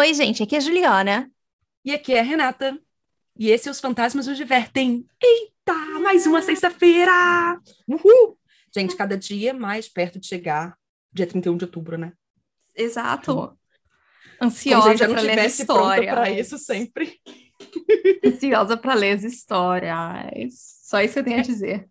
Oi, gente, aqui é a Juliana. E aqui é a Renata. E esse é Os Fantasmas nos Divertem. Eita, mais uma sexta-feira! Uhul! Gente, cada dia mais perto de chegar dia 31 de outubro, né? Exato. Ansiosa Como se a gente já não para ler as histórias. para isso sempre. Ansiosa para ler as histórias. Só isso que eu tenho a dizer.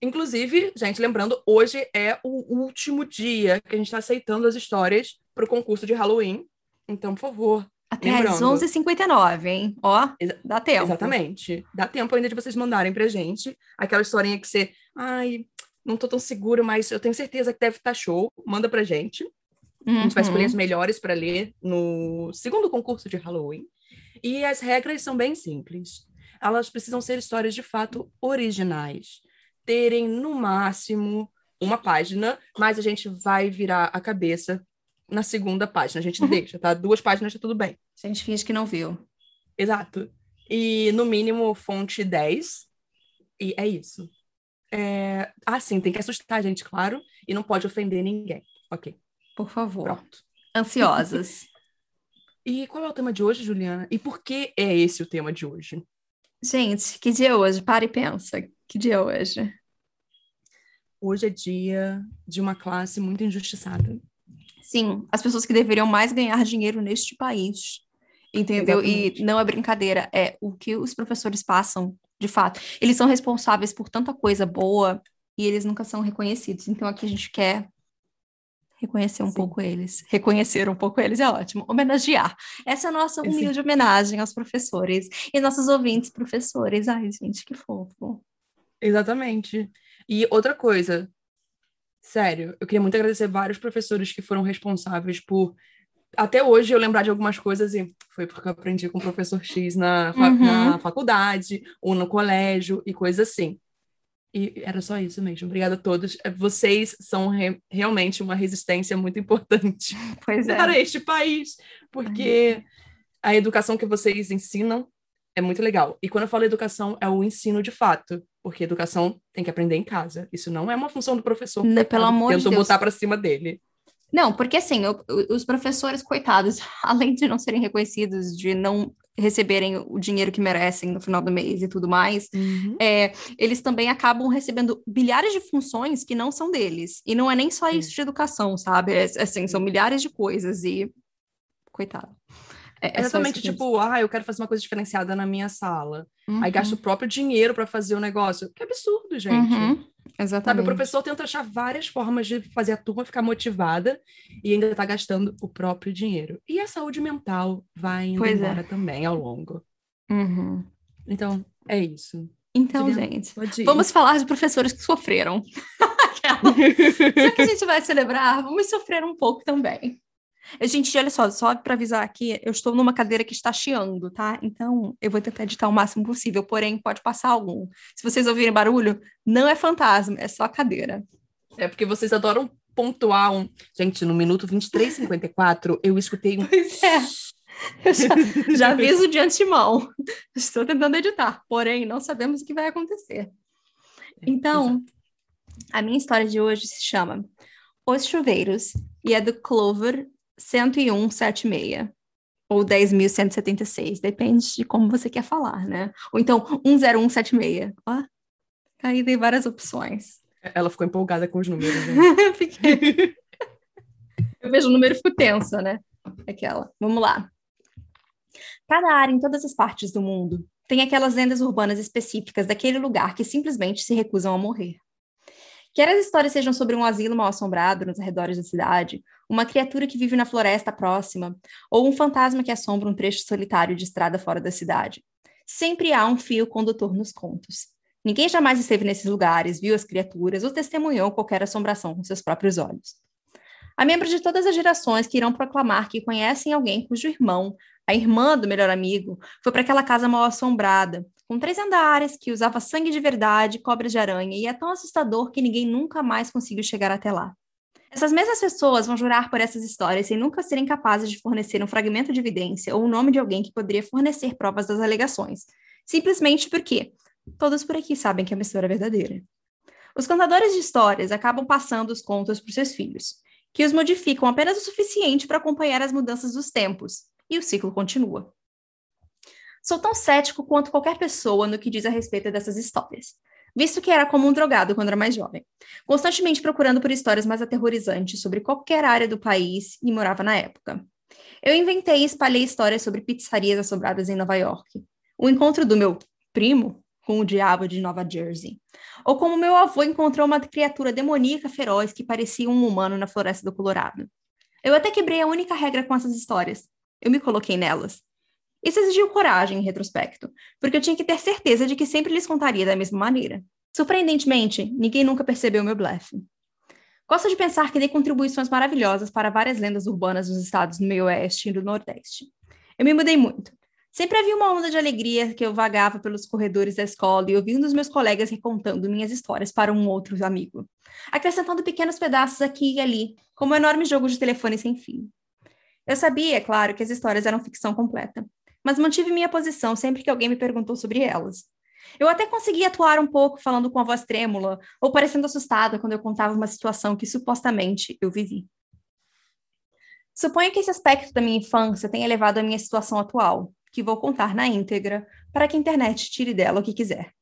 Inclusive, gente, lembrando, hoje é o último dia que a gente está aceitando as histórias para o concurso de Halloween. Então, por favor. Até às Lembrando. 11h59, hein? Ó, Exa- dá tempo. Exatamente. Dá tempo ainda de vocês mandarem pra gente aquela historinha que você, ai, não tô tão seguro, mas eu tenho certeza que deve estar show. Manda pra gente. A gente vai escolher Uhum. as melhores para ler no segundo concurso de Halloween. E as regras são bem simples. Elas precisam ser histórias de fato originais, terem no máximo uma página, mas a gente vai virar a cabeça na segunda página. A gente Uhum. deixa, tá? Duas páginas tá tudo bem. A gente finge que não viu. Exato. E no mínimo fonte 10. E é isso. É... Ah, sim, tem que assustar a gente, claro, e não pode ofender ninguém. Ok, Por favor. pronto. Ansiosas. E qual é o tema de hoje, Juliana? E por que é esse o tema de hoje? gente, que dia é hoje? Para e pensa. Que dia é hoje? Hoje é dia de uma classe muito injustiçada. Sim, as pessoas que deveriam mais ganhar dinheiro neste país. Entendeu? Exatamente. E não é brincadeira, é o que os professores passam, de fato. Eles são responsáveis por tanta coisa boa e eles nunca são reconhecidos. Então aqui a gente quer reconhecer um Sim. pouco eles. Reconhecer um pouco eles é ótimo. Homenagear. Essa é a nossa Sim. humilde homenagem aos professores e nossos ouvintes professores. Ai, gente, que fofo. Exatamente. E outra coisa, sério, eu queria muito agradecer vários professores que foram responsáveis por. Até hoje eu lembrar de algumas coisas e foi porque eu aprendi com o professor X na, fa- Uhum. na faculdade ou no colégio e coisas assim. E era só isso mesmo. Obrigada a todos. Eh, Vocês são re- realmente uma resistência muito importante é. para este país, porque a educação que vocês ensinam é muito legal. E quando eu falo educação, é o ensino de fato, porque educação tem que aprender em casa. Isso não é uma função do professor. Né, pelo amor de Deus. botar para cima dele. Não, porque assim, o- os professores, coitados, além de não serem reconhecidos, de não receberem o dinheiro que merecem no final do mês e tudo mais, é, eles também acabam recebendo bilhares de funções que não são deles. E não é nem só isso de educação, sabe? É, assim, são milhares de coisas e. Coitado. É, é Exatamente, tipo, ah, eu quero fazer uma coisa diferenciada na minha sala. dizer. Aí gasta o próprio dinheiro para fazer o negócio. Que absurdo, gente. Uhum, Sabe, Exatamente. o professor tenta achar várias formas de fazer a turma ficar motivada e ainda tá gastando o próprio dinheiro. E a saúde mental vai indo Pois é. embora também ao longo. Uhum. Então, é isso. Então, gente, vamos falar de professores que sofreram. Já que a gente vai celebrar, vamos sofrer um pouco também. Gente, olha só, só para avisar aqui, eu estou numa cadeira que está chiando, tá? Então, eu vou tentar editar o máximo possível, porém, pode passar algum. Se vocês ouvirem barulho, não é fantasma, é só cadeira. É porque vocês adoram pontuar um. Gente, no minuto 23h54, eu escutei um. Pois é. Eu já, já aviso de antemão. Estou tentando editar, porém, não sabemos o que vai acontecer. Então, a minha história de hoje se chama Os Chuveiros e é do Clover 10176 ou 10.176, depende de como você quer falar, né? Ou então 10176. Ó, aí tem várias opções. Ela ficou empolgada com os números, né? Fiquei- Eu vejo o número e fico tensa, né? Aquela. Vamos lá. Cada área em todas as partes do mundo tem aquelas lendas urbanas específicas daquele lugar que simplesmente se recusam a morrer. Quer as histórias sejam sobre um asilo mal assombrado nos arredores da cidade, uma criatura que vive na floresta próxima, ou um fantasma que assombra um trecho solitário de estrada fora da cidade. Sempre há um fio condutor nos contos. Ninguém jamais esteve nesses lugares, viu as criaturas ou testemunhou qualquer assombração com seus próprios olhos. Há membros de todas as gerações que irão proclamar que conhecem alguém cujo irmão, a irmã do melhor amigo, foi para aquela casa mal assombrada, com três andares, que usava sangue de verdade, cobras de aranha, e é tão assustador que ninguém nunca mais conseguiu chegar até lá. Essas mesmas pessoas vão jurar por essas histórias sem nunca serem capazes de fornecer um fragmento de evidência ou o nome de alguém que poderia fornecer provas das alegações, simplesmente porque todos por aqui sabem que é uma história verdadeira. Os contadores de histórias acabam passando os contos para seus filhos, que os modificam apenas o suficiente para acompanhar as mudanças dos tempos, E o ciclo continua. Sou tão cético quanto qualquer pessoa no que diz a respeito dessas histórias, visto que era como um drogado quando era mais jovem, constantemente procurando por histórias mais aterrorizantes sobre qualquer área do país e morava na época. Eu inventei e espalhei histórias sobre pizzarias assombradas em Nova York. O encontro do meu primo com o diabo de Nova Jersey. Ou como meu avô encontrou uma criatura demoníaca feroz que parecia um humano na floresta do Colorado. Eu até quebrei a única regra com essas histórias. Eu me coloquei nelas. Isso exigiu coragem em retrospecto, porque eu tinha que ter certeza de que sempre lhes contaria da mesma maneira. Surpreendentemente, ninguém nunca percebeu meu blefe. Gosto de pensar que dei contribuições maravilhosas para várias lendas urbanas dos estados do meio oeste e do nordeste. Eu me mudei muito. Sempre havia uma onda de alegria que eu vagava pelos corredores da escola e ouvindo os meus colegas recontando minhas histórias para um outro amigo, acrescentando pequenos pedaços aqui e ali, como um enorme jogo de telefone sem fim. Eu sabia, é claro, que as histórias eram ficção completa, mas mantive minha posição sempre que alguém me perguntou sobre elas. Eu até conseguia atuar um pouco falando com a voz trêmula ou parecendo assustada quando eu contava uma situação que supostamente eu vivi. Suponho que esse aspecto da minha infância tenha levado à minha situação atual, que vou contar na íntegra, para que a internet tire dela o que quiser.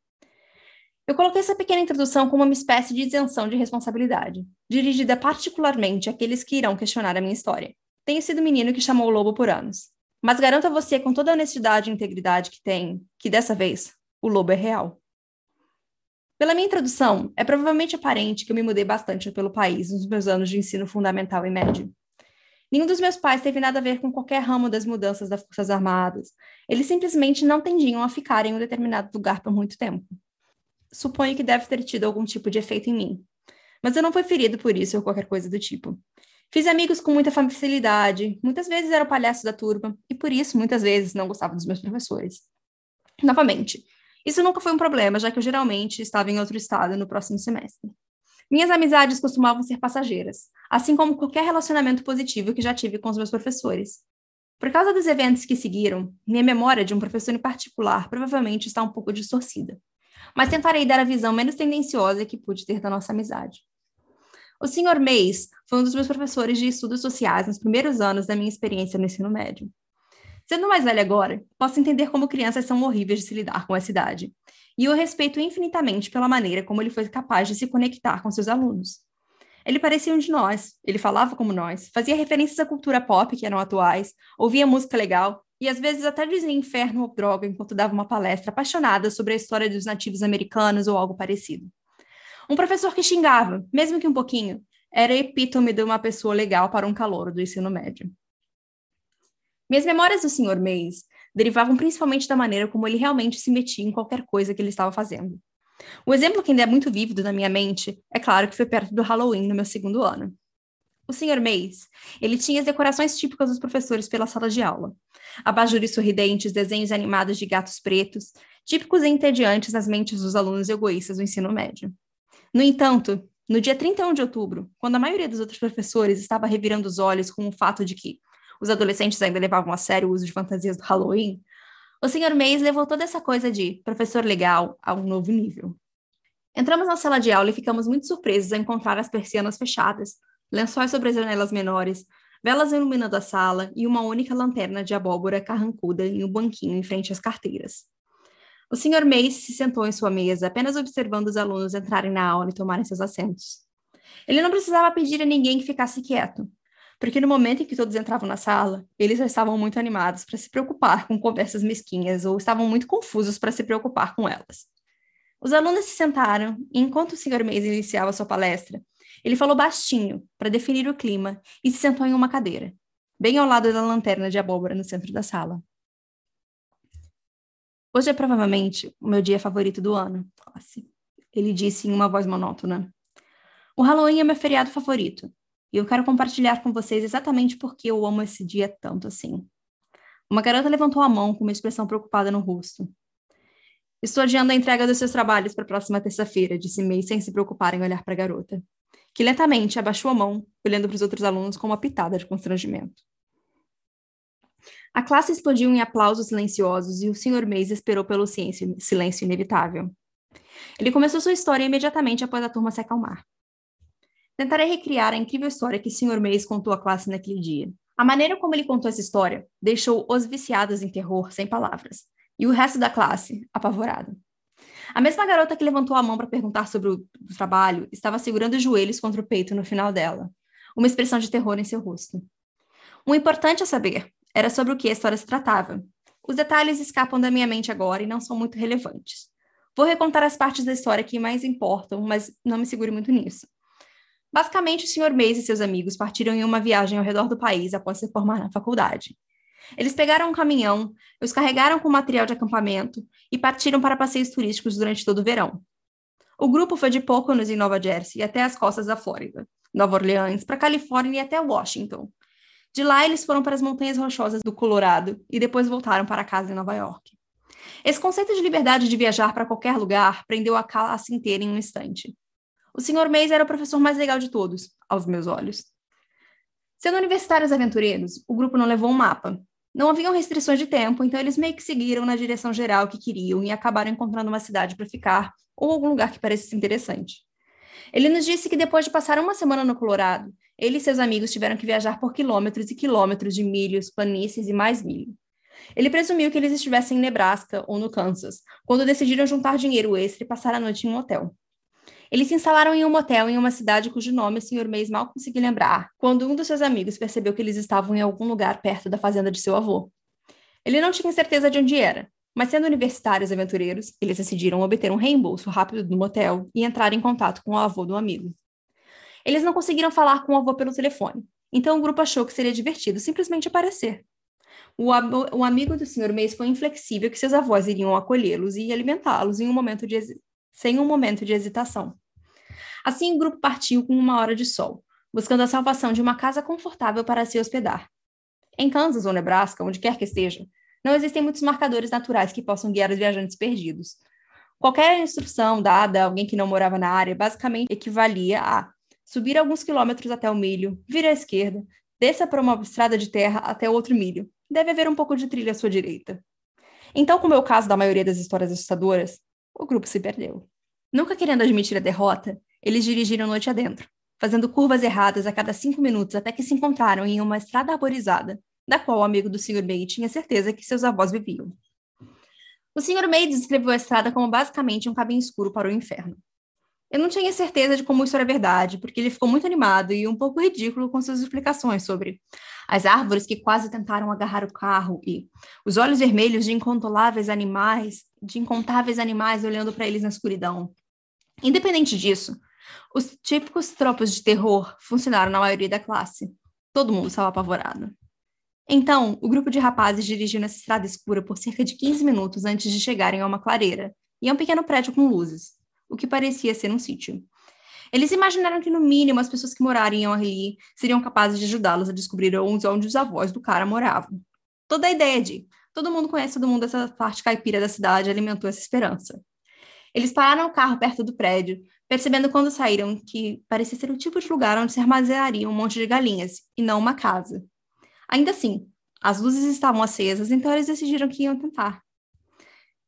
Eu coloquei essa pequena introdução como uma espécie de isenção de responsabilidade, dirigida particularmente àqueles que irão questionar a minha história. Tenho sido menino que chamou o lobo por anos, mas garanto a você com toda a honestidade e integridade que tem, que dessa vez o lobo é real. Pela minha introdução, é provavelmente aparente que eu me mudei bastante pelo país nos meus anos de ensino fundamental e médio. Nenhum dos meus pais teve nada a ver com qualquer ramo das mudanças das Forças Armadas. Eles simplesmente não tendiam a ficar em um determinado lugar por muito tempo. Suponho que deve ter tido algum tipo de efeito em mim. Mas eu não fui ferido por isso ou qualquer coisa do tipo. Fiz amigos com muita facilidade, muitas vezes era o palhaço da turma, e por isso, muitas vezes, não gostava dos meus professores. Novamente, isso nunca foi um problema, já que eu geralmente estava em outro estado no próximo semestre. Minhas amizades costumavam ser passageiras, assim como qualquer relacionamento positivo que já tive com os meus professores. Por causa dos eventos que seguiram, minha memória de um professor em particular provavelmente está um pouco distorcida, mas tentarei dar a visão menos tendenciosa que pude ter da nossa amizade. O Sr. Mays foi um dos meus professores de estudos sociais nos primeiros anos da minha experiência no ensino médio. Sendo mais velha agora, posso entender como crianças são horríveis de se lidar com essa idade. E eu respeito infinitamente pela maneira como ele foi capaz de se conectar com seus alunos. Ele parecia um de nós, ele falava como nós, fazia referências à cultura pop que eram atuais, ouvia música legal e às vezes até dizia inferno ou droga enquanto dava uma palestra apaixonada sobre a história dos nativos americanos ou algo parecido. Um professor que xingava, mesmo que um pouquinho, era epítome de uma pessoa legal para um calouro do ensino médio. Minhas memórias do Sr. Mays derivavam principalmente da maneira como ele realmente se metia em qualquer coisa que ele estava fazendo. O exemplo que ainda é muito vívido na minha mente é claro que foi perto do Halloween no meu segundo ano. O Sr. Mays, ele tinha as decorações típicas dos professores pela sala de aula. Abajures sorridentes, desenhos animados de gatos pretos, típicos e entediantes nas mentes dos alunos egoístas do ensino médio. No entanto, no dia 31 de outubro, quando a maioria dos outros professores estava revirando os olhos com o fato de que os adolescentes ainda levavam a sério o uso de fantasias do Halloween, o Sr. Mays levou toda essa coisa de professor legal a um novo nível. Entramos na sala de aula e ficamos muito surpresos ao encontrar as persianas fechadas, lençóis sobre as janelas menores, velas iluminando a sala e uma única lanterna de abóbora carrancuda em um banquinho em frente às carteiras. O Sr. Mays se sentou em sua mesa, apenas observando os alunos entrarem na aula e tomarem seus assentos. Ele não precisava pedir a ninguém que ficasse quieto porque no momento em que todos entravam na sala, eles já estavam muito animados para se preocupar com conversas mesquinhas ou estavam muito confusos para se preocupar com elas. Os alunos se sentaram e, enquanto o Sr. Mays iniciava sua palestra, ele falou baixinho para definir o clima e se sentou em uma cadeira, bem ao lado da lanterna de abóbora no centro da sala. Hoje é provavelmente o meu dia favorito do ano, ele disse em uma voz monótona. O Halloween é meu feriado favorito, e eu quero compartilhar com vocês exatamente por que eu amo esse dia tanto assim. Uma garota levantou a mão com uma expressão preocupada no rosto. Estou adiando a entrega dos seus trabalhos para a próxima terça-feira, disse May sem se preocupar em olhar para a garota, que lentamente abaixou a mão, olhando para os outros alunos com uma pitada de constrangimento. A classe explodiu em aplausos silenciosos e o Sr. Mays esperou pelo silêncio inevitável. Ele começou sua história imediatamente após a turma se acalmar. Tentarei recriar a incrível história que o Sr. Mays contou à classe naquele dia, A maneira como ele contou essa história deixou os viciados em terror sem palavras, e o resto da classe apavorado. A mesma garota que levantou a mão para perguntar sobre o trabalho estava segurando os joelhos contra o peito no final dela, uma expressão de terror em seu rosto. O importante a saber era sobre o que a história se tratava. Os detalhes escapam da minha mente agora e não são muito relevantes. Vou recontar as partes da história que mais importam, mas não me segure muito nisso. Basicamente, o Sr. Mays e seus amigos partiram em uma viagem ao redor do país após se formar na faculdade. Eles pegaram um caminhão, os carregaram com material de acampamento e partiram para passeios turísticos durante todo o verão. O grupo foi de Poconos, em Nova Jersey, até as costas da Flórida, Nova Orleans, para Califórnia e até Washington. De lá, eles foram para as montanhas rochosas do Colorado e depois voltaram para casa em Nova York. Esse conceito de liberdade de viajar para qualquer lugar prendeu a classe inteira em um instante. O Sr. Mays era o professor mais legal de todos, aos meus olhos. Sendo universitários aventureiros, o grupo não levou um mapa. Não haviam restrições de tempo, então eles meio que seguiram na direção geral que queriam e acabaram encontrando uma cidade para ficar ou algum lugar que parecesse interessante. Ele nos disse que depois de passar uma semana no Colorado, ele e seus amigos tiveram que viajar por quilômetros e quilômetros de milhos, planícies e mais milho. Ele presumiu que eles estivessem em Nebraska ou no Kansas, quando decidiram juntar dinheiro extra e passar a noite em um hotel. Eles se instalaram em um motel em uma cidade cujo nome o Sr. Mays mal conseguiu lembrar, quando um dos seus amigos percebeu que eles estavam em algum lugar perto da fazenda de seu avô. Ele não tinha certeza de onde era, mas sendo universitários aventureiros, eles decidiram obter um reembolso rápido do motel e entrar em contato com o avô do amigo. Eles não conseguiram falar com o avô pelo telefone, então o grupo achou que seria divertido simplesmente aparecer. O, o amigo do Sr. Mays foi inflexível que seus avós iriam acolhê-los e alimentá-los em um momento de sem um momento de hesitação. Assim, o grupo partiu com uma hora de sol, buscando a salvação de uma casa confortável para se hospedar. Em Kansas ou Nebraska, onde quer que esteja, não existem muitos marcadores naturais que possam guiar os viajantes perdidos. Qualquer instrução dada a alguém que não morava na área basicamente equivalia a subir alguns quilômetros até o milho, vire à esquerda, desça por uma estrada de terra até outro milho. Deve haver um pouco de trilha à sua direita. Então, como é o caso da maioria das histórias assustadoras, o grupo se perdeu. Nunca querendo admitir a derrota, eles dirigiram noite adentro, fazendo curvas erradas a cada cinco minutos até que se encontraram em uma estrada arborizada, da qual o amigo do Sr. May tinha certeza que seus avós viviam. O Sr. May descreveu a estrada como basicamente um caminho escuro para o inferno. Eu não tinha certeza de como isso era verdade, porque ele ficou muito animado e um pouco ridículo com suas explicações sobre as árvores que quase tentaram agarrar o carro e os olhos vermelhos de incontroláveis animais, de incontáveis animais olhando para eles na escuridão. Independente disso, os típicos tropos de terror funcionaram na maioria da classe. Todo mundo estava apavorado. Então, o grupo de rapazes dirigiu nessa estrada escura por cerca de 15 minutos antes de chegarem a uma clareira e a um pequeno prédio com luzes o que parecia ser um sítio. Eles imaginaram que, no mínimo, as pessoas que morariam ali seriam capazes de ajudá-los a descobrir onde, onde os avós do cara moravam. Toda a ideia de todo mundo conhece todo mundo dessa parte caipira da cidade alimentou essa esperança. Eles pararam o carro perto do prédio, percebendo quando saíram que parecia ser o tipo de lugar onde se armazenaria um monte de galinhas, e não uma casa. Ainda assim, as luzes estavam acesas, então eles decidiram que iam tentar.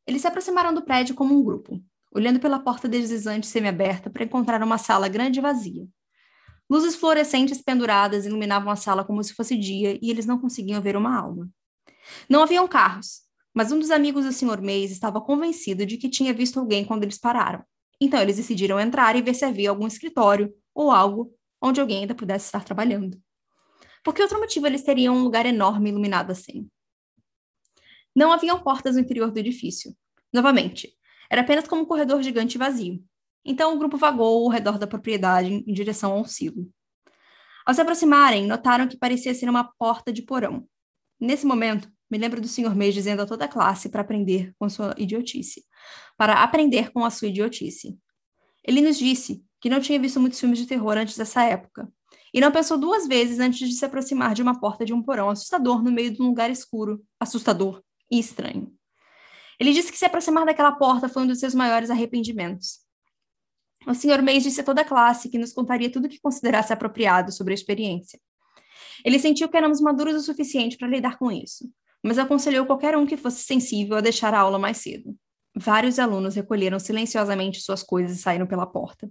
Eles se aproximaram do prédio como um grupo olhando pela porta deslizante semiaberta para encontrar uma sala grande e vazia. Luzes fluorescentes penduradas iluminavam a sala como se fosse dia e eles não conseguiam ver uma alma. Não haviam carros, mas um dos amigos do Sr. Mays estava convencido de que tinha visto alguém quando eles pararam. Então eles decidiram entrar e ver se havia algum escritório ou algo onde alguém ainda pudesse estar trabalhando. Por que outro motivo eles teriam um lugar enorme iluminado assim? Não haviam portas no interior do edifício. Novamente, era apenas como um corredor gigante vazio. Então o grupo vagou ao redor da propriedade em direção ao silo. Ao se aproximarem, notaram que parecia ser uma porta de porão. Nesse momento, me lembro do Sr. May dizendo a toda a classe para aprender com sua idiotice. Para aprender com a sua idiotice. Ele nos disse que não tinha visto muitos filmes de terror antes dessa época, e não pensou duas vezes antes de se aproximar de uma porta de um porão assustador no meio de um lugar escuro, assustador e estranho. Ele disse que se aproximar daquela porta foi um dos seus maiores arrependimentos. O Sr. Mays disse a toda a classe que nos contaria tudo o que considerasse apropriado sobre a experiência. Ele sentiu que éramos maduros o suficiente para lidar com isso, mas aconselhou qualquer um que fosse sensível a deixar a aula mais cedo. Vários alunos recolheram silenciosamente suas coisas e saíram pela porta.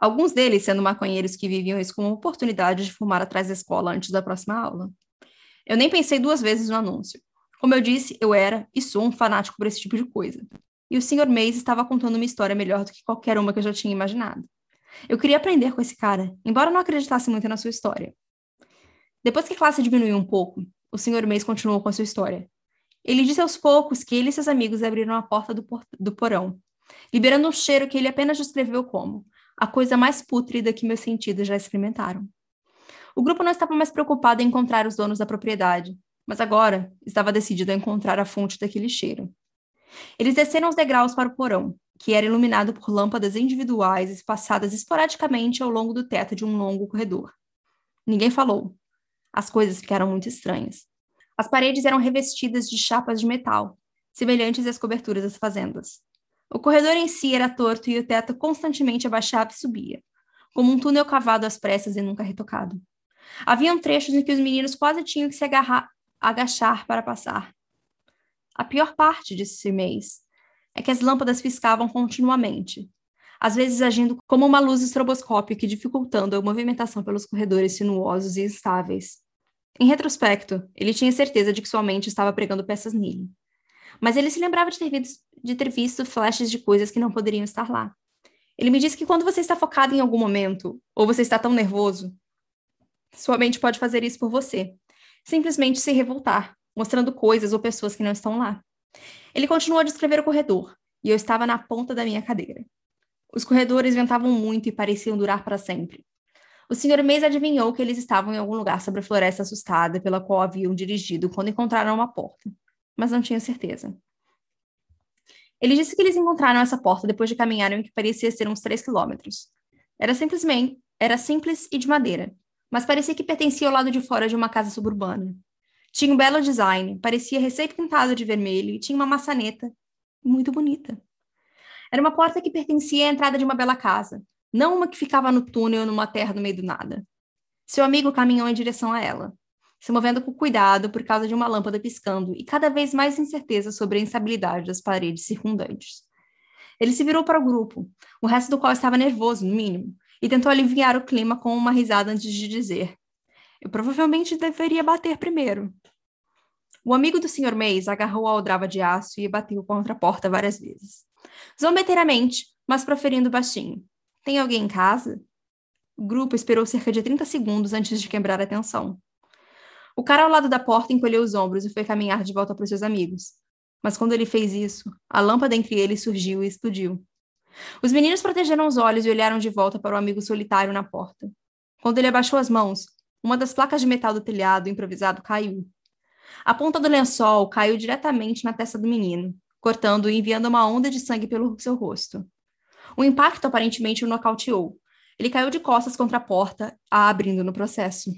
Alguns deles sendo maconheiros que viviam isso como oportunidade de fumar atrás da escola antes da próxima aula. Eu nem pensei duas vezes no anúncio. Como eu disse, eu era e sou um fanático por esse tipo de coisa. E o Sr. Mays estava contando uma história melhor do que qualquer uma que eu já tinha imaginado. Eu queria aprender com esse cara, embora não acreditasse muito na sua história. Depois que a classe diminuiu um pouco, o Sr. Mays continuou com a sua história. Ele disse aos poucos que ele e seus amigos abriram a porta do, por do porão, liberando um cheiro que ele apenas descreveu como a coisa mais pútrida que meus sentidos já experimentaram. O grupo não estava mais preocupado em encontrar os donos da propriedade, mas agora estava decidido a encontrar a fonte daquele cheiro. Eles desceram os degraus para o porão, que era iluminado por lâmpadas individuais espaçadas esporadicamente ao longo do teto de um longo corredor. Ninguém falou. As coisas ficaram muito estranhas. As paredes eram revestidas de chapas de metal, semelhantes às coberturas das fazendas. O corredor em si era torto e o teto constantemente abaixava e subia, como um túnel cavado às pressas e nunca retocado. Haviam trechos em que os meninos quase tinham que se agarrar, agachar para passar. A pior parte, disse mês, é que as lâmpadas piscavam continuamente, às vezes agindo como uma luz estroboscópica dificultando a movimentação pelos corredores sinuosos e instáveis. Em retrospecto, ele tinha certeza de que sua mente estava pregando peças nele. Mas ele se lembrava de ter, visto, de ter visto flashes de coisas que não poderiam estar lá. Ele me disse que quando você está focado em algum momento, ou você está tão nervoso, sua mente pode fazer isso por você. Simplesmente se revoltar, mostrando coisas ou pessoas que não estão lá. Ele continuou a descrever o corredor, e eu estava na ponta da minha cadeira. Os corredores ventavam muito e pareciam durar para sempre. O Sr. Mays adivinhou que eles estavam em algum lugar sobre a floresta assustada pela qual haviam dirigido quando encontraram uma porta, mas não tinha certeza. Ele disse que eles encontraram essa porta depois de caminharem o que parecia ser uns três quilômetros. Era simplesmente, era simples e de madeira, mas parecia que pertencia ao lado de fora de uma casa suburbana. Tinha um belo design, parecia recém-pintado de vermelho e tinha uma maçaneta muito bonita. Era uma porta que pertencia à entrada de uma bela casa, não uma que ficava no túnel numa terra no meio do nada. Seu amigo caminhou em direção a ela, se movendo com cuidado por causa de uma lâmpada piscando e cada vez mais incerteza sobre a instabilidade das paredes circundantes. Ele se virou para o grupo, o resto do qual estava nervoso, no mínimo, e tentou aliviar o clima com uma risada antes de dizer: Eu provavelmente deveria bater primeiro. O amigo do Sr. Mays agarrou a aldrava de aço e bateu contra a porta várias vezes. Zombeteiramente, mas proferindo baixinho: Tem alguém em casa? O grupo esperou cerca de 30 segundos antes de quebrar a tensão. O cara ao lado da porta encolheu os ombros e foi caminhar de volta para os seus amigos. Mas quando ele fez isso, a lâmpada entre eles surgiu e explodiu. Os meninos protegeram os olhos e olharam de volta para o amigo solitário na porta. Quando ele abaixou as mãos, uma das placas de metal do telhado improvisado caiu. A ponta do lençol caiu diretamente na testa do menino, cortando e enviando uma onda de sangue pelo seu rosto. O impacto aparentemente o nocauteou. Ele caiu de costas contra a porta, a abrindo no processo.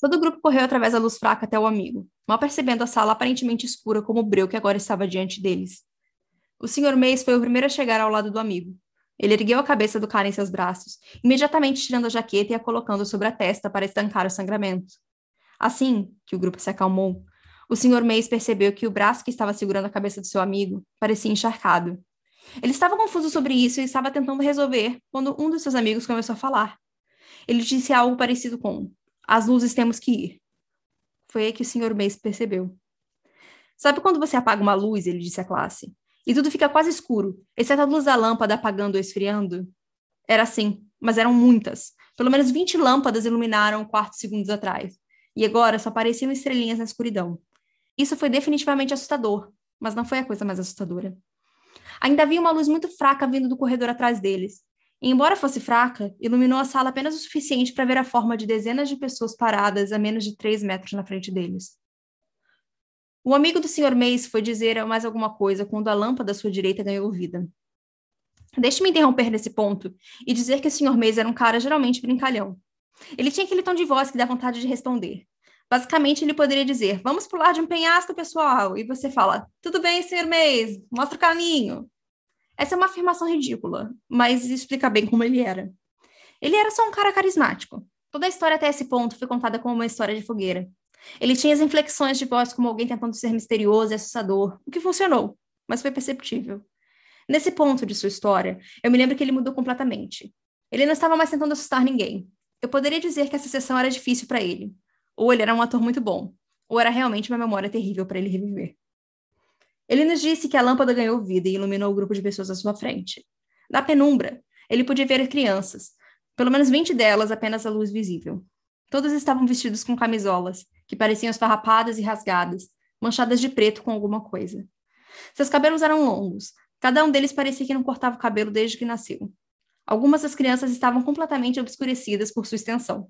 Todo o grupo correu através da luz fraca até o amigo, mal percebendo a sala aparentemente escura como o breu que agora estava diante deles. O Sr. Mays foi o primeiro a chegar ao lado do amigo. Ele ergueu a cabeça do cara em seus braços, imediatamente tirando a jaqueta e a colocando sobre a testa para estancar o sangramento. Assim que o grupo se acalmou, o Sr. Mays percebeu que o braço que estava segurando a cabeça do seu amigo parecia encharcado. Ele estava confuso sobre isso e estava tentando resolver quando um dos seus amigos começou a falar. Ele disse algo parecido com: As luzes temos que ir. Foi aí que o Sr. Mays percebeu. Sabe quando você apaga uma luz? Ele disse à classe e tudo fica quase escuro, exceto a luz da lâmpada apagando ou esfriando. Era assim, mas eram muitas. Pelo menos 20 lâmpadas iluminaram o quarto segundos atrás, e agora só apareciam estrelinhas na escuridão. Isso foi definitivamente assustador, mas não foi a coisa mais assustadora. Ainda havia uma luz muito fraca vindo do corredor atrás deles, e, embora fosse fraca, iluminou a sala apenas o suficiente para ver a forma de dezenas de pessoas paradas a menos de três metros na frente deles. O amigo do Sr. Mays foi dizer mais alguma coisa quando a lâmpada à sua direita ganhou vida. Deixe-me interromper nesse ponto e dizer que o Sr. Mays era um cara geralmente brincalhão. Ele tinha aquele tom de voz que dá vontade de responder. Basicamente, ele poderia dizer: Vamos pular de um penhasco, pessoal. E você fala: Tudo bem, Sr. Mays, mostra o caminho. Essa é uma afirmação ridícula, mas explica bem como ele era. Ele era só um cara carismático. Toda a história até esse ponto foi contada como uma história de fogueira. Ele tinha as inflexões de voz como alguém tentando ser misterioso e assustador, o que funcionou, mas foi perceptível. Nesse ponto de sua história, eu me lembro que ele mudou completamente. Ele não estava mais tentando assustar ninguém. Eu poderia dizer que essa sessão era difícil para ele. Ou ele era um ator muito bom, ou era realmente uma memória terrível para ele reviver. Ele nos disse que a lâmpada ganhou vida e iluminou o grupo de pessoas à sua frente. Na penumbra, ele podia ver crianças, pelo menos 20 delas apenas a luz visível. Todas estavam vestidos com camisolas, que pareciam esfarrapadas e rasgadas, manchadas de preto com alguma coisa. Seus cabelos eram longos, cada um deles parecia que não cortava o cabelo desde que nasceu. Algumas das crianças estavam completamente obscurecidas por sua extensão.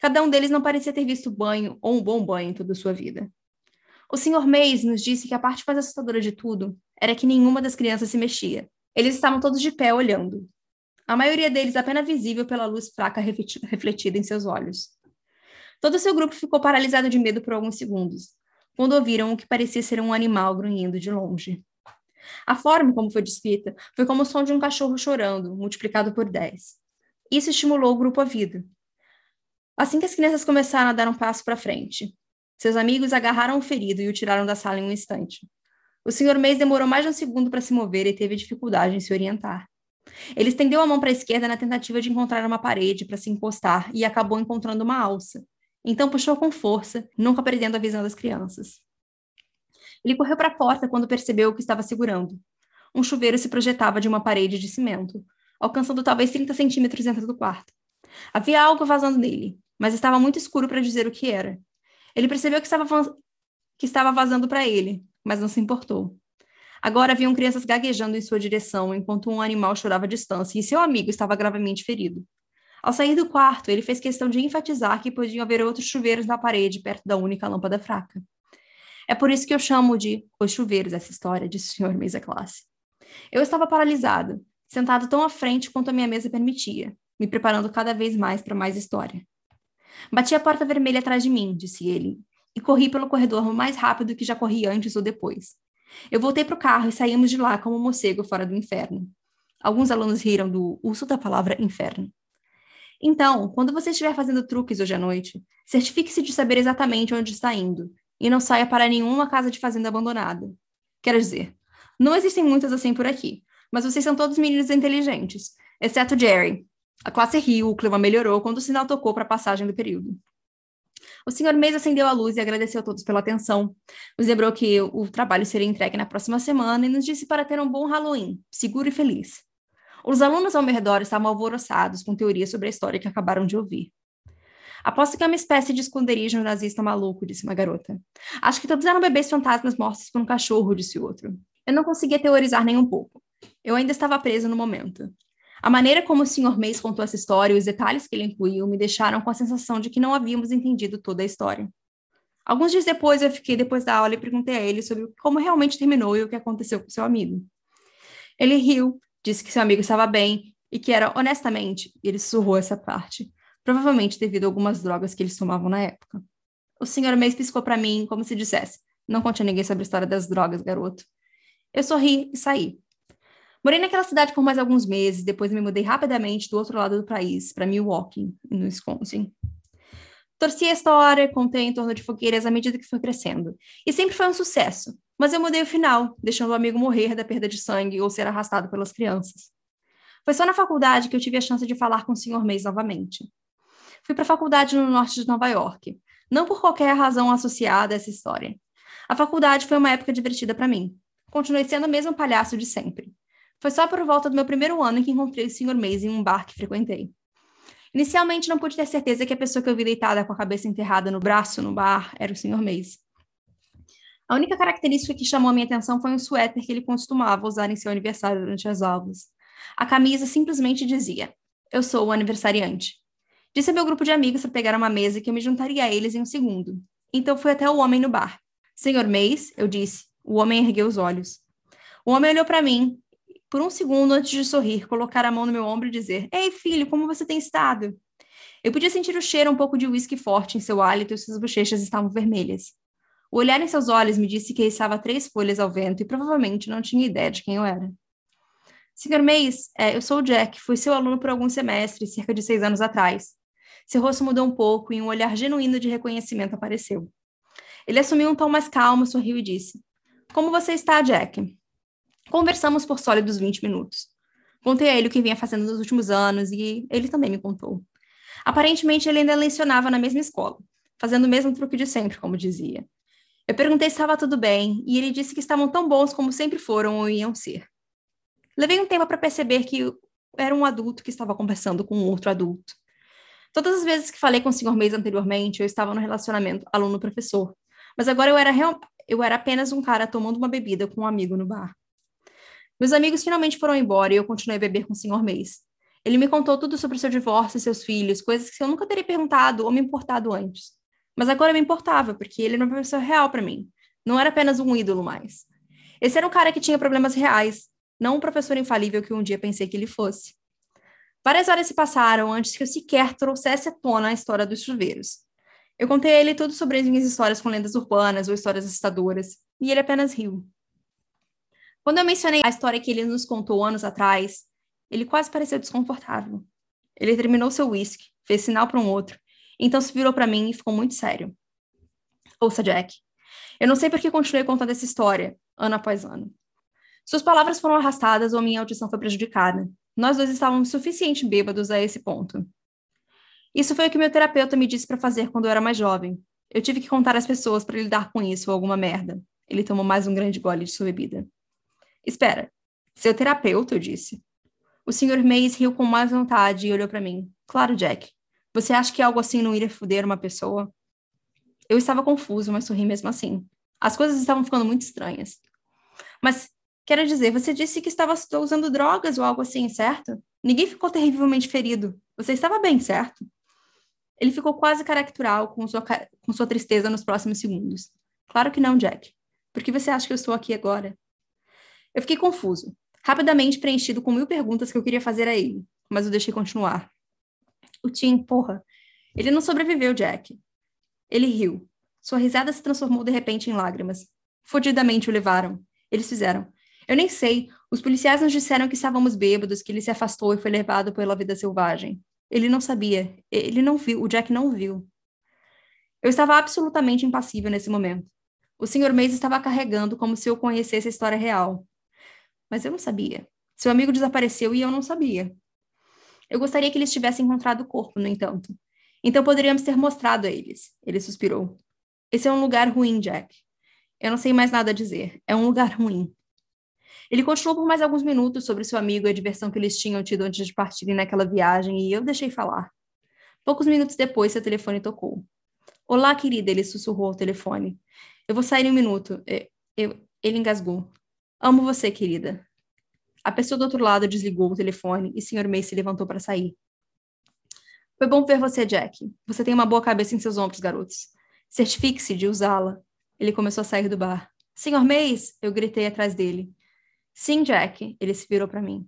Cada um deles não parecia ter visto banho ou um bom banho em toda a sua vida. O Sr. Mays nos disse que a parte mais assustadora de tudo era que nenhuma das crianças se mexia. Eles estavam todos de pé olhando. A maioria deles apenas visível pela luz fraca refletida em seus olhos. Todo seu grupo ficou paralisado de medo por alguns segundos, quando ouviram o que parecia ser um animal grunhindo de longe. A forma como foi descrita foi como o som de um cachorro chorando, multiplicado por dez. Isso estimulou o grupo à vida. Assim que as crianças começaram a dar um passo para frente, seus amigos agarraram o ferido e o tiraram da sala em um instante. O Sr. Mays demorou mais de um segundo para se mover e teve dificuldade em se orientar. Ele estendeu a mão para a esquerda na tentativa de encontrar uma parede para se encostar e acabou encontrando uma alça. Então puxou com força, nunca perdendo a visão das crianças. Ele correu para a porta quando percebeu o que estava segurando. Um chuveiro se projetava de uma parede de cimento, alcançando talvez 30 centímetros dentro do quarto. Havia algo vazando nele, mas estava muito escuro para dizer o que era. Ele percebeu que estava, que estava vazando para ele, mas não se importou. Agora haviam crianças gaguejando em sua direção enquanto um animal chorava à distância e seu amigo estava gravemente ferido. Ao sair do quarto, ele fez questão de enfatizar que podiam haver outros chuveiros na parede perto da única lâmpada fraca. É por isso que eu chamo de os chuveiros essa história, disse o senhor mesa classe. Eu estava paralisado, sentado tão à frente quanto a minha mesa permitia, me preparando cada vez mais para mais história. Bati a porta vermelha atrás de mim, disse ele, e corri pelo corredor mais rápido que já corri antes ou depois. Eu voltei para o carro e saímos de lá como um morcego fora do inferno. Alguns alunos riram do uso da palavra inferno. Então, quando você estiver fazendo truques hoje à noite, certifique-se de saber exatamente onde está indo e não saia para nenhuma casa de fazenda abandonada. Quero dizer, não existem muitas assim por aqui, mas vocês são todos meninos inteligentes, exceto Jerry. A classe riu, o clima melhorou quando o sinal tocou para a passagem do período. O senhor Mês acendeu a luz e agradeceu a todos pela atenção. Nos lembrou que o trabalho seria entregue na próxima semana e nos disse para ter um bom Halloween, seguro e feliz. Os alunos ao meu redor estavam alvoroçados com teorias sobre a história que acabaram de ouvir. Aposto que é uma espécie de esconderijo nazista maluco, disse uma garota. Acho que todos eram bebês fantasmas mortos por um cachorro, disse outro. Eu não conseguia teorizar nem um pouco. Eu ainda estava preso no momento. A maneira como o Sr. Mays contou essa história e os detalhes que ele incluiu me deixaram com a sensação de que não havíamos entendido toda a história. Alguns dias depois, eu fiquei depois da aula e perguntei a ele sobre como realmente terminou e o que aconteceu com seu amigo. Ele riu, disse que seu amigo estava bem e que era, honestamente, ele sussurrou essa parte, provavelmente devido a algumas drogas que eles tomavam na época. O Sr. Mays piscou para mim como se dissesse: Não conte a ninguém sobre a história das drogas, garoto. Eu sorri e saí. Morei naquela cidade por mais alguns meses, depois me mudei rapidamente do outro lado do país, para Milwaukee, no Wisconsin. Torci a história, contei em torno de fogueiras à medida que foi crescendo. E sempre foi um sucesso. Mas eu mudei o final, deixando o amigo morrer da perda de sangue ou ser arrastado pelas crianças. Foi só na faculdade que eu tive a chance de falar com o Sr. Mays novamente. Fui para a faculdade no norte de Nova York, não por qualquer razão associada a essa história. A faculdade foi uma época divertida para mim. Continuei sendo o mesmo palhaço de sempre. Foi só por volta do meu primeiro ano que encontrei o Sr. Mays em um bar que frequentei. Inicialmente não pude ter certeza que a pessoa que eu vi deitada com a cabeça enterrada no braço no bar era o Sr. Mays. A única característica que chamou a minha atenção foi um suéter que ele costumava usar em seu aniversário durante as aulas. A camisa simplesmente dizia: Eu sou o aniversariante. Disse a meu grupo de amigos para pegar uma mesa que eu me juntaria a eles em um segundo. Então fui até o homem no bar. Senhor Mays, eu disse. O homem ergueu os olhos. O homem olhou para mim, por um segundo antes de sorrir, colocar a mão no meu ombro e dizer: Ei, filho, como você tem estado? Eu podia sentir o cheiro um pouco de uísque forte em seu hálito e suas bochechas estavam vermelhas. O olhar em seus olhos me disse que estava três folhas ao vento e provavelmente não tinha ideia de quem eu era. Senhor Mays, é, eu sou o Jack, fui seu aluno por alguns semestres, cerca de seis anos atrás. Seu rosto mudou um pouco e um olhar genuíno de reconhecimento apareceu. Ele assumiu um tom mais calmo, sorriu e disse: Como você está, Jack? Conversamos por sólidos 20 minutos. Contei a ele o que vinha fazendo nos últimos anos e ele também me contou. Aparentemente, ele ainda lecionava na mesma escola. fazendo o mesmo truque de sempre, como dizia. Eu perguntei se estava tudo bem, e ele disse que estavam tão bons como sempre foram ou iam ser. Levei um tempo para perceber que era um adulto que estava conversando com um outro adulto. Todas as vezes que falei com o Sr. Mays anteriormente, eu estava no relacionamento aluno-professor. Mas agora eu era, real... eu era apenas um cara tomando uma bebida com um amigo no bar. Meus amigos finalmente foram embora e eu continuei a beber com o Sr. Mays. Ele me contou tudo sobre seu divórcio e seus filhos, coisas que eu nunca teria perguntado ou me importado antes. Mas agora me importava, porque ele era uma pessoa real para mim. Não era apenas um ídolo mais. Esse era um cara que tinha problemas reais, não um professor infalível que um dia pensei que ele fosse. Várias horas se passaram antes que eu sequer trouxesse à tona a história dos chuveiros. Eu contei a ele tudo sobre as minhas histórias com lendas urbanas ou histórias assustadoras, e ele apenas riu. Quando eu mencionei a história que ele nos contou anos atrás, ele quase pareceu desconfortável. Ele terminou seu whisky, fez sinal para um outro, então se virou para mim e ficou muito sério. Ouça, Jack. Eu não sei por que continuei contando essa história, ano após ano. Suas palavras foram arrastadas ou minha audição foi prejudicada, nós dois estávamos suficientemente bêbados a esse ponto. Isso foi o que meu terapeuta me disse para fazer quando eu era mais jovem. Eu tive que contar às pessoas para lidar com isso ou alguma merda. Ele tomou mais um grande gole de sua bebida. Espera, seu terapeuta, eu disse. O Sr. Mays riu com mais vontade e olhou para mim. Claro, Jack. Você acha que algo assim não iria foder uma pessoa? Eu estava confuso, mas sorri mesmo assim. As coisas estavam ficando muito estranhas. Mas Quero dizer, você disse que estava usando drogas ou algo assim, certo? Ninguém ficou terrivelmente ferido. Você estava bem, certo? Ele ficou quase caracteral com sua, com sua tristeza nos próximos segundos. Claro que não, Jack. Por que você acha que eu estou aqui agora? Eu fiquei confuso, rapidamente preenchido com mil perguntas que eu queria fazer a ele, mas o deixei continuar. O Tim, porra, ele não sobreviveu, Jack. Ele riu. Sua risada se transformou de repente em lágrimas. Fodidamente o levaram. Eles fizeram. Eu nem sei. Os policiais nos disseram que estávamos bêbados, que ele se afastou e foi levado pela vida selvagem. Ele não sabia. Ele não viu. O Jack não viu. Eu estava absolutamente impassível nesse momento. O Sr. Mays estava carregando como se eu conhecesse a história real. Mas eu não sabia. Seu amigo desapareceu e eu não sabia. Eu gostaria que eles tivessem encontrado o corpo, no entanto. Então poderíamos ter mostrado a eles. Ele suspirou. Esse é um lugar ruim, Jack. Eu não sei mais nada a dizer. É um lugar ruim. Ele continuou por mais alguns minutos sobre seu amigo e a diversão que eles tinham tido antes de partirem naquela viagem, e eu deixei falar. Poucos minutos depois, seu telefone tocou. Olá, querida, ele sussurrou ao telefone. Eu vou sair em um minuto. Eu, eu, ele engasgou. Amo você, querida. A pessoa do outro lado desligou o telefone e Sr. May se levantou para sair. Foi bom ver você, Jack. Você tem uma boa cabeça em seus ombros, garotos. Certifique-se de usá-la. Ele começou a sair do bar. Senhor Mays! Eu gritei atrás dele. Sim, Jack, ele se virou para mim.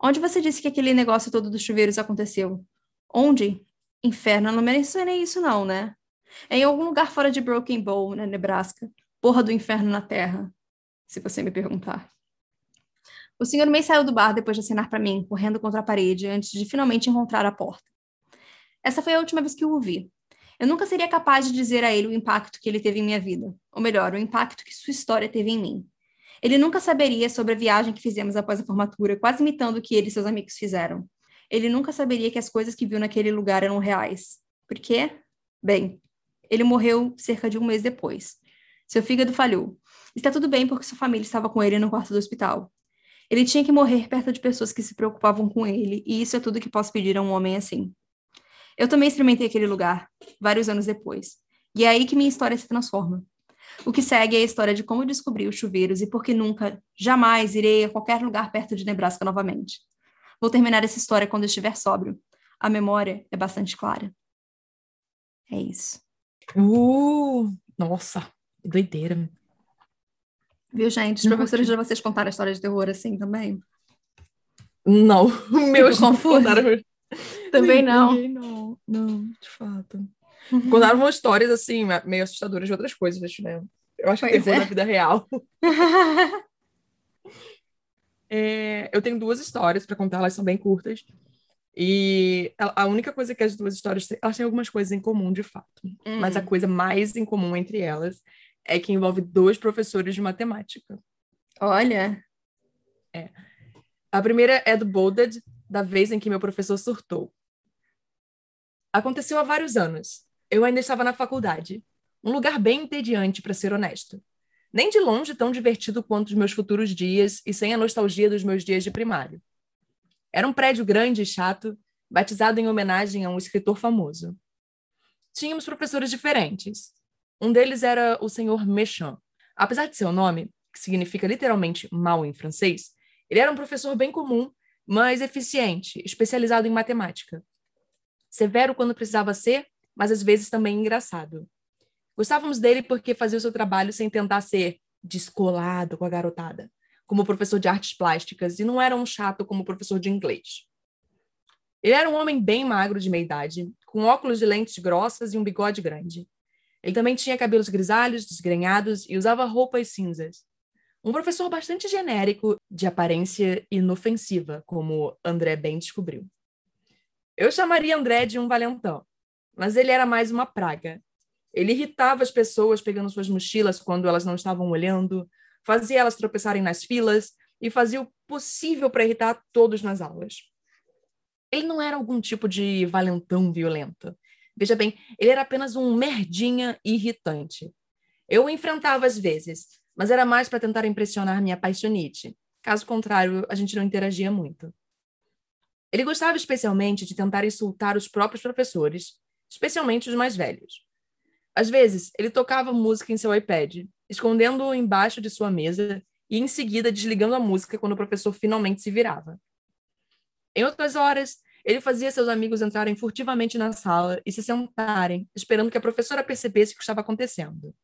Onde você disse que aquele negócio todo dos chuveiros aconteceu? Onde? Inferno, eu não mencionei isso não, né? É em algum lugar fora de Broken Bow, na Nebraska. Porra do inferno na terra, se você me perguntar. O senhor May saiu do bar depois de acenar para mim, correndo contra a parede, antes de finalmente encontrar a porta. Essa foi a última vez que o vi. Eu nunca seria capaz de dizer a ele o impacto que ele teve em minha vida, ou melhor, o impacto que sua história teve em mim. Ele nunca saberia sobre a viagem que fizemos após a formatura, quase imitando o que ele e seus amigos fizeram. Ele nunca saberia que as coisas que viu naquele lugar eram reais. Por quê? Bem, ele morreu cerca de um mês depois. Seu fígado falhou. Está tudo bem porque sua família estava com ele no quarto do hospital. Ele tinha que morrer perto de pessoas que se preocupavam com ele, e isso é tudo que posso pedir a um homem assim. Eu também experimentei aquele lugar, vários anos depois. E é aí que minha história se transforma. O que segue é a história de como descobri os chuveiros e por que nunca, jamais irei a qualquer lugar perto de Nebraska novamente. Vou terminar essa história quando estiver sóbrio. A memória é bastante clara. É isso. Uh, nossa, doideira. Viu, gente? Os professores de vocês contaram histórias de terror assim também? Não, meus confusos. Também não. Não, não, de fato. Uhum. Contavam histórias, assim, meio assustadoras de outras coisas, né? Eu acho que pois terror é. na vida real. é, eu tenho duas histórias para contar, elas são bem curtas. E a, única coisa que as duas histórias têm, elas têm algumas coisas em comum, de fato. Hum. Mas a coisa mais em comum entre elas é que envolve dois professores de matemática. Olha! É. A primeira é do Bolded, da vez em que meu professor surtou. Aconteceu há vários anos. Eu ainda estava na faculdade, um lugar bem entediante, para ser honesto. Nem de longe tão divertido quanto os meus futuros dias e sem a nostalgia dos meus dias de primário. Era um prédio grande e chato, batizado em homenagem a um escritor famoso. Tínhamos professores diferentes. Um deles era o senhor Méchant. Apesar de seu nome, que significa literalmente mal em francês, ele era um professor bem comum, mas eficiente, especializado em matemática. Severo quando precisava ser, mas às vezes também engraçado. Gostávamos dele porque fazia o seu trabalho sem tentar ser descolado com a garotada, como professor de artes plásticas, e não era um chato como professor de inglês. Ele era um homem bem magro de meia idade, com óculos de lentes grossas e um bigode grande. Ele também tinha cabelos grisalhos, desgrenhados e usava roupas cinzas. Um professor bastante genérico, de aparência inofensiva, como André bem descobriu. Eu chamaria André de um valentão, mas ele era mais uma praga. Ele irritava as pessoas pegando suas mochilas quando elas não estavam olhando, fazia elas tropeçarem nas filas e fazia o possível para irritar todos nas aulas. Ele não era algum tipo de valentão violento. Veja bem, ele era apenas um merdinha irritante. Eu o enfrentava às vezes, mas era mais para tentar impressionar minha paixonite. Caso contrário, a gente não interagia muito. Ele gostava especialmente de tentar insultar os próprios professores, especialmente os mais velhos. Às vezes, ele tocava música em seu iPad, escondendo-o embaixo de sua mesa e em seguida desligando a música quando o professor finalmente se virava. Em outras horas, ele fazia seus amigos entrarem furtivamente na sala e se sentarem, esperando que a professora percebesse o que estava acontecendo.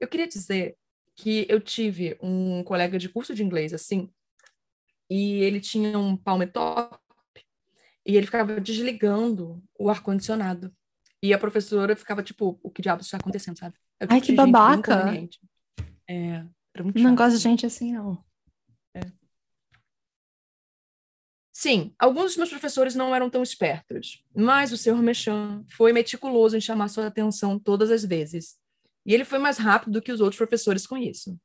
Eu queria dizer que eu tive um colega de curso de inglês assim, e ele tinha um palm top e ele ficava desligando o ar-condicionado e a professora ficava tipo, o que diabos está acontecendo, sabe? É Ai, que babaca. É, não gosto de gente assim, não. É. Sim, alguns dos meus professores não eram tão espertos, mas o senhor Mechan foi meticuloso em chamar sua atenção todas as vezes. E ele foi mais rápido do que os outros professores com isso.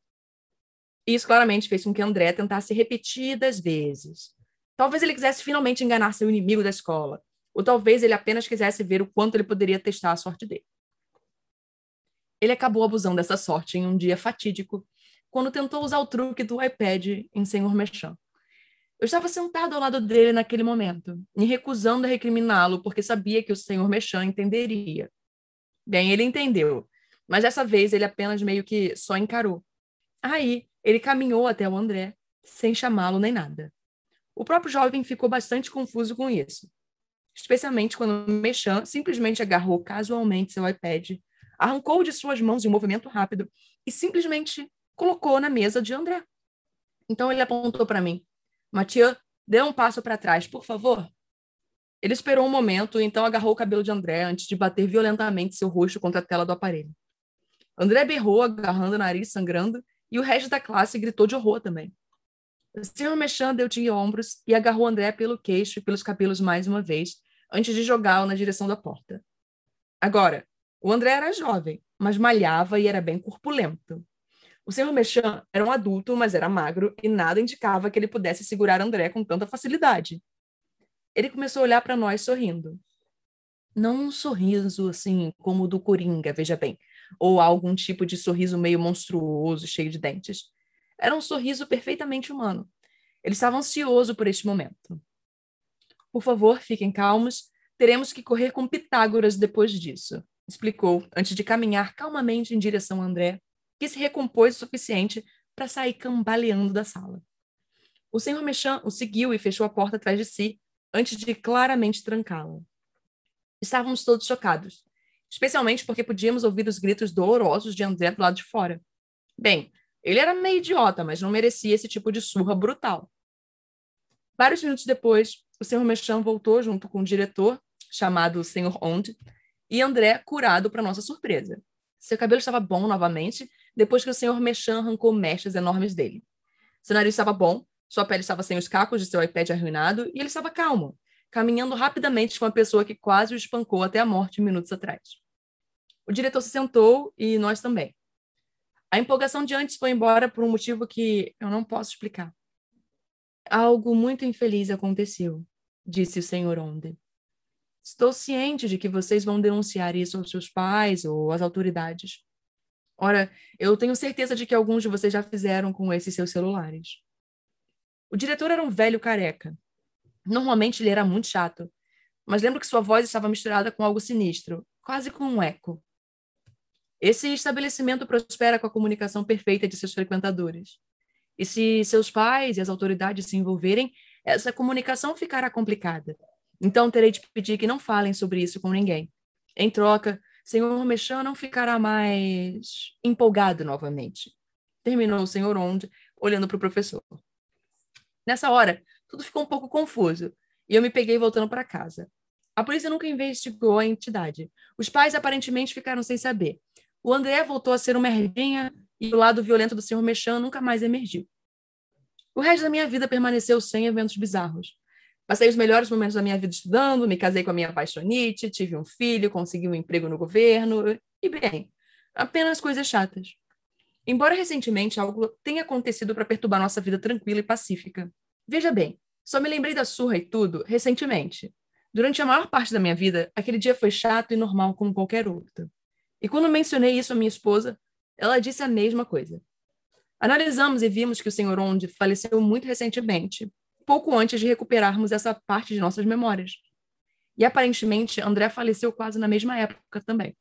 Isso claramente fez com que André tentasse repetidas vezes. Talvez ele quisesse finalmente enganar seu inimigo da escola, ou talvez ele apenas quisesse ver o quanto ele poderia testar a sorte dele. Ele acabou abusando dessa sorte em um dia fatídico, quando tentou usar o truque do iPad em Senhor Merchan. Eu estava sentado ao lado dele naquele momento, me recusando a recriminá-lo, porque sabia que o Senhor Merchan entenderia. Bem, ele entendeu, mas dessa vez ele apenas meio que só encarou. Aí, ele caminhou até o André, sem chamá-lo nem nada. O próprio jovem ficou bastante confuso com isso, especialmente quando Mechan simplesmente agarrou casualmente seu iPad, arrancou de suas mãos em um movimento rápido e simplesmente colocou na mesa de André. Então ele apontou para mim. Mathieu, dê um passo para trás, por favor. Ele esperou um momento então agarrou o cabelo de André antes de bater violentamente seu rosto contra a tela do aparelho. André berrou, agarrando o nariz, sangrando, e o resto da classe gritou de horror também. O senhor Mechan deu de ombros e agarrou André pelo queixo e pelos cabelos mais uma vez, antes de jogá-lo na direção da porta. Agora, o André era jovem, mas malhava e era bem corpulento. O senhor Mechan era um adulto, mas era magro e nada indicava que ele pudesse segurar André com tanta facilidade. Ele começou a olhar para nós sorrindo. Não um sorriso assim como o do Coringa, veja bem, ou algum tipo de sorriso meio monstruoso, cheio de dentes. Era um sorriso perfeitamente humano. Ele estava ansioso por este momento. Por favor, fiquem calmos. Teremos que correr com Pitágoras depois disso, explicou, antes de caminhar calmamente em direção a André, que se recompôs o suficiente para sair cambaleando da sala. O senhor Mechan o seguiu e fechou a porta atrás de si, antes de claramente trancá-la. Estávamos todos chocados, especialmente porque podíamos ouvir os gritos dolorosos de André do lado de fora. Bem, ele era meio idiota, mas não merecia esse tipo de surra brutal. Vários minutos depois, o Sr. Mechan voltou junto com o diretor, chamado Sr. Ond, e André curado para nossa surpresa. Seu cabelo estava bom novamente, depois que o Sr. Mechan arrancou mechas enormes dele. Seu nariz estava bom, sua pele estava sem os cacos de seu iPad arruinado, e ele estava calmo, caminhando rapidamente com a pessoa que quase o espancou até a morte minutos atrás. O diretor se sentou e nós também. A empolgação de antes foi embora por um motivo que eu não posso explicar. Algo muito infeliz aconteceu, disse o Sr. Onde. Estou ciente de que vocês vão denunciar isso aos seus pais ou às autoridades. Ora, eu tenho certeza de que alguns de vocês já fizeram com esses seus celulares. O diretor era um velho careca. Normalmente ele era muito chato, mas lembro que sua voz estava misturada com algo sinistro, quase com um eco. Esse estabelecimento prospera com a comunicação perfeita de seus frequentadores. E se seus pais e as autoridades se envolverem, essa comunicação ficará complicada. Então terei de pedir que não falem sobre isso com ninguém. Em troca, senhor Mechan não ficará mais empolgado novamente. Terminou o senhor Onde, olhando para o professor. Nessa hora, tudo ficou um pouco confuso e eu me peguei voltando para casa. A polícia nunca investigou a entidade. Os pais aparentemente ficaram sem saber. O André voltou a ser uma merdinha e o lado violento do senhor Mechan nunca mais emergiu. O resto da minha vida permaneceu sem eventos bizarros. Passei os melhores momentos da minha vida estudando, me casei com a minha apaixonite, tive um filho, consegui um emprego no governo, e bem, apenas coisas chatas. Embora recentemente algo tenha acontecido para perturbar nossa vida tranquila e pacífica. Veja bem, só me lembrei da surra e tudo recentemente. Durante a maior parte da minha vida, aquele dia foi chato e normal como qualquer outro. E quando mencionei isso à minha esposa, ela disse a mesma coisa. Analisamos e vimos que o Sr. Onde faleceu muito recentemente, pouco antes de recuperarmos essa parte de nossas memórias. E aparentemente, André faleceu quase na mesma época também.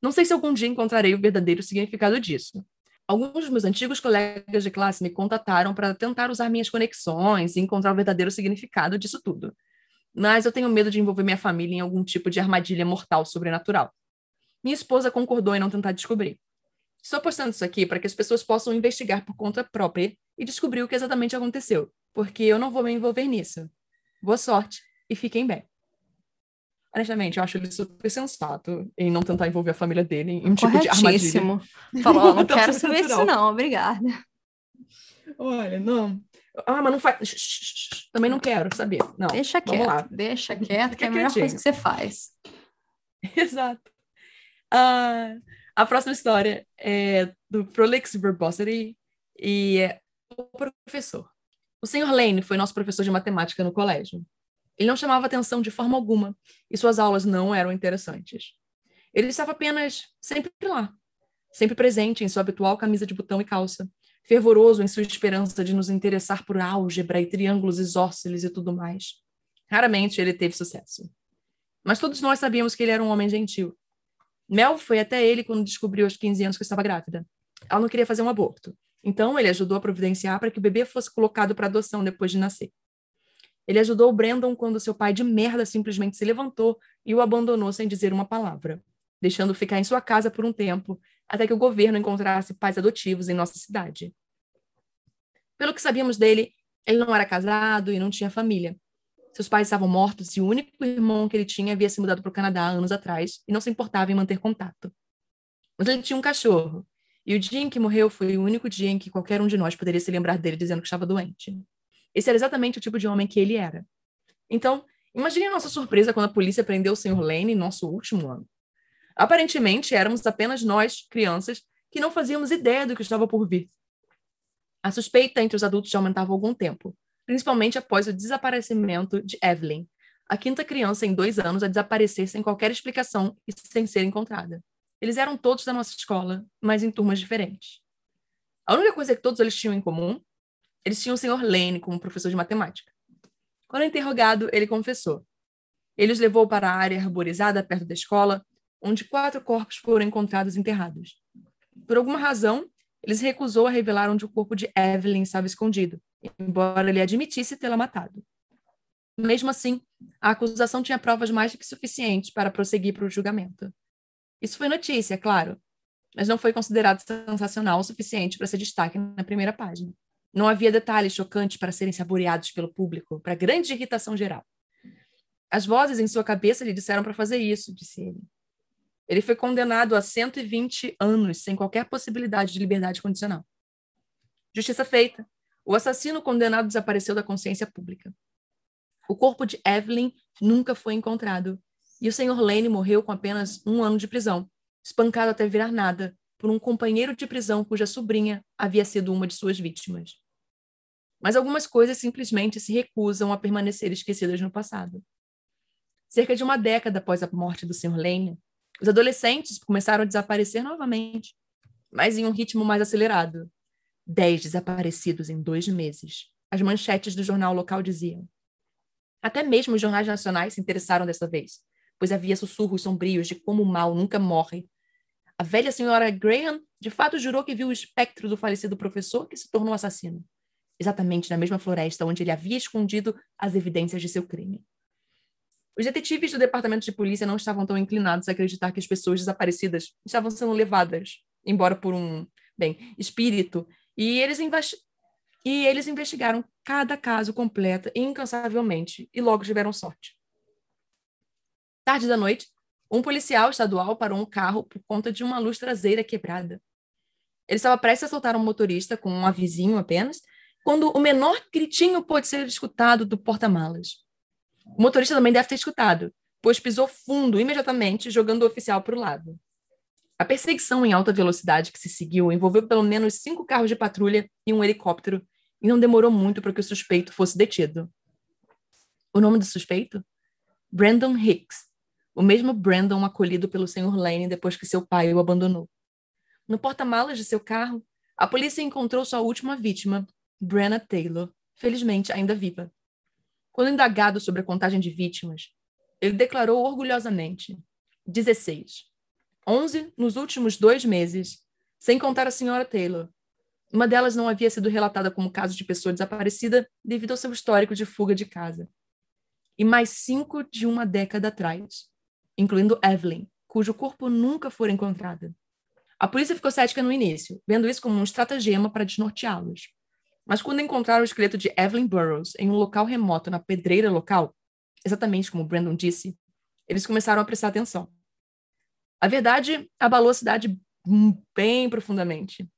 Não sei se algum dia encontrarei o verdadeiro significado disso. Alguns dos meus antigos colegas de classe me contataram para tentar usar minhas conexões e encontrar o verdadeiro significado disso tudo. Mas eu tenho medo de envolver minha família em algum tipo de armadilha mortal sobrenatural. Minha esposa concordou em não tentar descobrir. Estou postando isso aqui para que as pessoas possam investigar por conta própria e descobrir o que exatamente aconteceu, porque eu não vou me envolver nisso. Boa sorte e fiquem bem. Honestamente, eu acho ele super sensato em não tentar envolver a família dele em um tipo de armadilha. Falou, não quero saber isso não, obrigada. Olha, não. Ah, mas não faz. Também não quero saber. Não. Deixa quieto. Lá. Deixa quieto, que é a melhor coisa que você faz. Exato. Uh, a próxima história é do Prolix Verbosity e é o professor. O senhor Lane foi nosso professor de matemática no colégio. Ele não chamava atenção de forma alguma e suas aulas não eram interessantes. Ele estava apenas sempre lá, sempre presente em sua habitual camisa de botão e calça, fervoroso em sua esperança de nos interessar por álgebra e triângulos isósceles e tudo mais. Raramente ele teve sucesso. Mas todos nós sabíamos que ele era um homem gentil. Mel foi até ele quando descobriu aos 15 anos que estava grávida. Ela não queria fazer um aborto. Então, ele ajudou a providenciar para que o bebê fosse colocado para adoção depois de nascer. Ele ajudou o Brandon quando seu pai de merda simplesmente se levantou e o abandonou sem dizer uma palavra, deixando ficar em sua casa por um tempo, até que o governo encontrasse pais adotivos em nossa cidade. Pelo que sabíamos dele, ele não era casado e não tinha família. Seus pais estavam mortos e o único irmão que ele tinha havia se mudado para o Canadá anos atrás e não se importava em manter contato. Mas ele tinha um cachorro, e o dia em que morreu foi o único dia em que qualquer um de nós poderia se lembrar dele dizendo que estava doente. Esse era exatamente o tipo de homem que ele era. Então, imagine a nossa surpresa quando a polícia prendeu o Sr. Lane em nosso último ano. Aparentemente, éramos apenas nós, crianças, que não fazíamos ideia do que estava por vir. A suspeita entre os adultos já aumentava há algum tempo, principalmente após o desaparecimento de Evelyn, a quinta criança em dois anos a desaparecer sem qualquer explicação e sem ser encontrada. Eles eram todos da nossa escola, mas em turmas diferentes. A única coisa que todos eles tinham em comum, eles tinham o Sr. Lane como professor de matemática. Quando interrogado, ele confessou. Ele os levou para a área arborizada perto da escola, onde quatro corpos foram encontrados enterrados. Por alguma razão, ele se recusou a revelar onde o corpo de Evelyn estava escondido, embora ele admitisse tê-la matado. Mesmo assim, a acusação tinha provas mais do que suficientes para prosseguir para o julgamento. Isso foi notícia, claro, mas não foi considerado sensacional o suficiente para ser destaque na primeira página. Não havia detalhes chocantes para serem saboreados pelo público, para grande irritação geral. As vozes em sua cabeça lhe disseram para fazer isso, disse ele. Ele foi condenado a 120 anos sem qualquer possibilidade de liberdade condicional. Justiça feita. O assassino condenado desapareceu da consciência pública. O corpo de Evelyn nunca foi encontrado e o Sr. Lane morreu com apenas um ano de prisão, espancado até virar nada, por um companheiro de prisão cuja sobrinha havia sido uma de suas vítimas. Mas algumas coisas simplesmente se recusam a permanecer esquecidas no passado. Cerca de uma década após a morte do Sr. Lane, os adolescentes começaram a desaparecer novamente, mas em um ritmo mais acelerado. Dez desaparecidos em dois meses. As manchetes do jornal local diziam. Até mesmo os jornais nacionais se interessaram dessa vez, pois havia sussurros sombrios de como o mal nunca morre. A velha senhora Graham de fato jurou que viu o espectro do falecido professor que se tornou assassino, exatamente na mesma floresta onde ele havia escondido as evidências de seu crime. Os detetives do departamento de polícia não estavam tão inclinados a acreditar que as pessoas desaparecidas estavam sendo levadas, embora por um, bem, espírito, e eles, e eles investigaram cada caso completa incansavelmente e logo tiveram sorte. Tarde da noite, um policial estadual parou um carro por conta de uma luz traseira quebrada. Ele estava prestes a soltar um motorista com um avizinho apenas, quando o menor gritinho pôde ser escutado do porta-malas. O motorista também deve ter escutado, pois pisou fundo imediatamente, jogando o oficial para o lado. A perseguição em alta velocidade que se seguiu envolveu pelo menos cinco carros de patrulha e um helicóptero, e não demorou muito para que o suspeito fosse detido. O nome do suspeito? Brandon Hicks, o mesmo Brandon acolhido pelo Sr. Lane depois que seu pai o abandonou. No porta-malas de seu carro, a polícia encontrou sua última vítima, Brenna Taylor, felizmente ainda viva. Quando indagado sobre a contagem de vítimas, ele declarou orgulhosamente: 16. 11 nos últimos dois meses, sem contar a senhora Taylor. Uma delas não havia sido relatada como caso de pessoa desaparecida devido ao seu histórico de fuga de casa. E mais cinco de uma década atrás, incluindo Evelyn, cujo corpo nunca foi encontrado. A polícia ficou cética no início, vendo isso como um estratagema para desnorteá-los. Mas quando encontraram o esqueleto de Evelyn Burroughs em um local remoto na pedreira local, exatamente como Brandon disse, eles começaram a prestar atenção. A verdade abalou a cidade bem profundamente.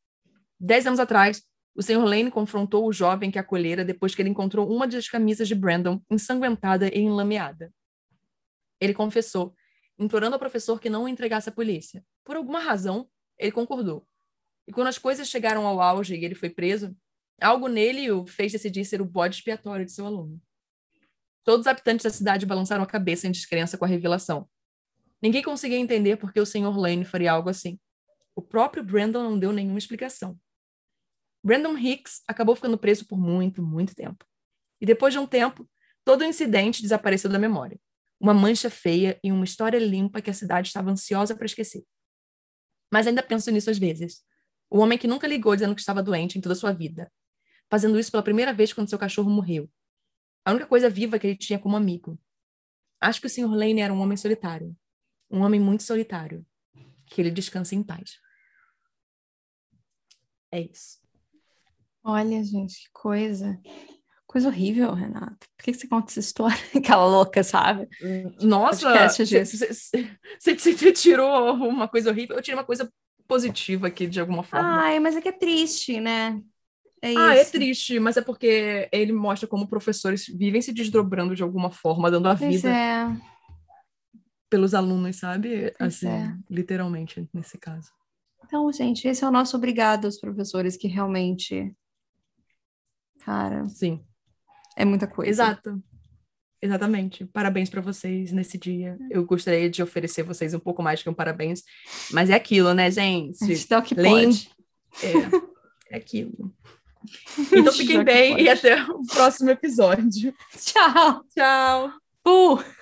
Dez anos atrás, o Sr. Lane confrontou o jovem que acolhera depois que ele encontrou uma das camisas de Brandon ensanguentada e enlameada. Ele confessou, implorando ao professor que não o entregasse à polícia. Por alguma razão, ele concordou. E quando as coisas chegaram ao auge e ele foi preso, Algo nele o fez decidir ser o bode expiatório de seu aluno. Todos os habitantes da cidade balançaram a cabeça em descrença com a revelação. Ninguém conseguia entender por que o Sr. Lane faria algo assim. O próprio Brandon não deu nenhuma explicação. Brandon Hicks acabou ficando preso por muito, muito tempo. E depois de um tempo, todo o incidente desapareceu da memória. Uma mancha feia e uma história limpa que a cidade estava ansiosa para esquecer. Mas ainda penso nisso às vezes. O homem que nunca ligou dizendo que estava doente em toda a sua vida, fazendo isso pela primeira vez quando seu cachorro morreu. A única coisa viva que ele tinha como amigo. Acho que o Sr. Lane era um homem solitário. Um homem muito solitário. Que ele descanse em paz. É isso. Olha, gente, que coisa. Coisa horrível, Renata. Por que você conta essa história? Aquela louca, sabe? Nossa, você tirou uma coisa horrível. Eu tirei uma coisa positiva aqui, de alguma forma. Ai, mas é que é triste, né? É ah, é triste, mas é porque ele mostra como professores vivem se desdobrando de alguma forma, dando a pois vida é. pelos alunos, sabe? Pois assim, é. literalmente, nesse caso. Então, gente, esse é o nosso obrigado aos professores que realmente. Cara. Sim. É muita coisa. Exato. Exatamente. Parabéns para vocês nesse dia. Eu gostaria de oferecer vocês um pouco mais que um parabéns, mas é aquilo, né, gente? A gente dá o que pode. É, é aquilo. Então fiquem bem e até o próximo episódio. Tchau. Tchau. Uh.